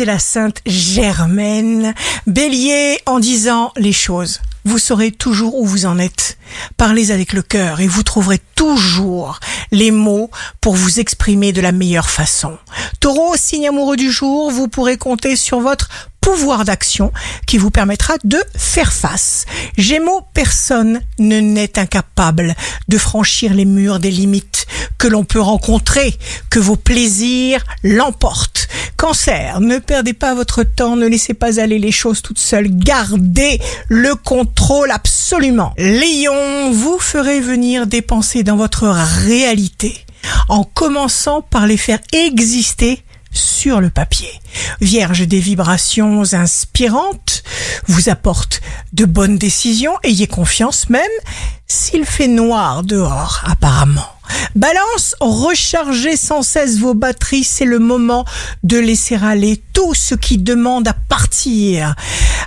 c'est la sainte Germaine. Bélier, en disant les choses, vous saurez toujours où vous en êtes. Parlez avec le cœur et vous trouverez toujours les mots pour vous exprimer de la meilleure façon. Taureau, signe amoureux du jour, vous pourrez compter sur votre pouvoir d'action qui vous permettra de faire face. Gémeaux, personne ne n'est incapable de franchir les murs des limites que l'on peut rencontrer, que vos plaisirs l'emportent. Cancer, ne perdez pas votre temps, ne laissez pas aller les choses toutes seules, gardez le contrôle absolument. Lion, vous ferez venir des pensées dans votre réalité en commençant par les faire exister sur le papier. Vierge des vibrations inspirantes, vous apporte de bonnes décisions, ayez confiance même s'il fait noir dehors apparemment. Balance, rechargez sans cesse vos batteries, c'est le moment de laisser aller tout ce qui demande à partir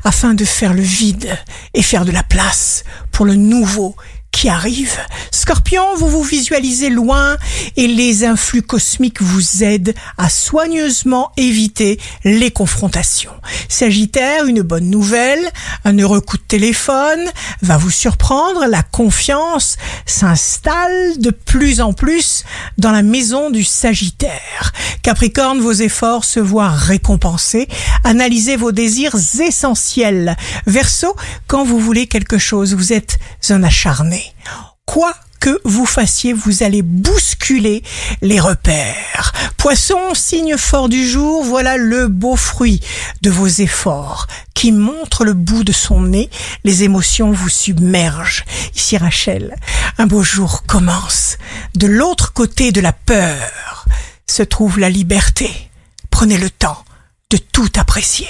afin de faire le vide et faire de la place pour le nouveau qui arrive. Scorpion, vous vous visualisez loin et les influx cosmiques vous aident à soigneusement éviter les confrontations. Sagittaire, une bonne nouvelle, un heureux coup de téléphone va vous surprendre, la confiance s'installe de plus en plus dans la maison du Sagittaire. Capricorne, vos efforts se voient récompensés, analysez vos désirs essentiels. Verseau, quand vous voulez quelque chose, vous êtes un acharné. Quoi que vous fassiez, vous allez bousculer les repères. Poisson, signe fort du jour, voilà le beau fruit de vos efforts qui montre le bout de son nez. Les émotions vous submergent. Ici Rachel, un beau jour commence. De l'autre côté de la peur se trouve la liberté. Prenez le temps de tout apprécier.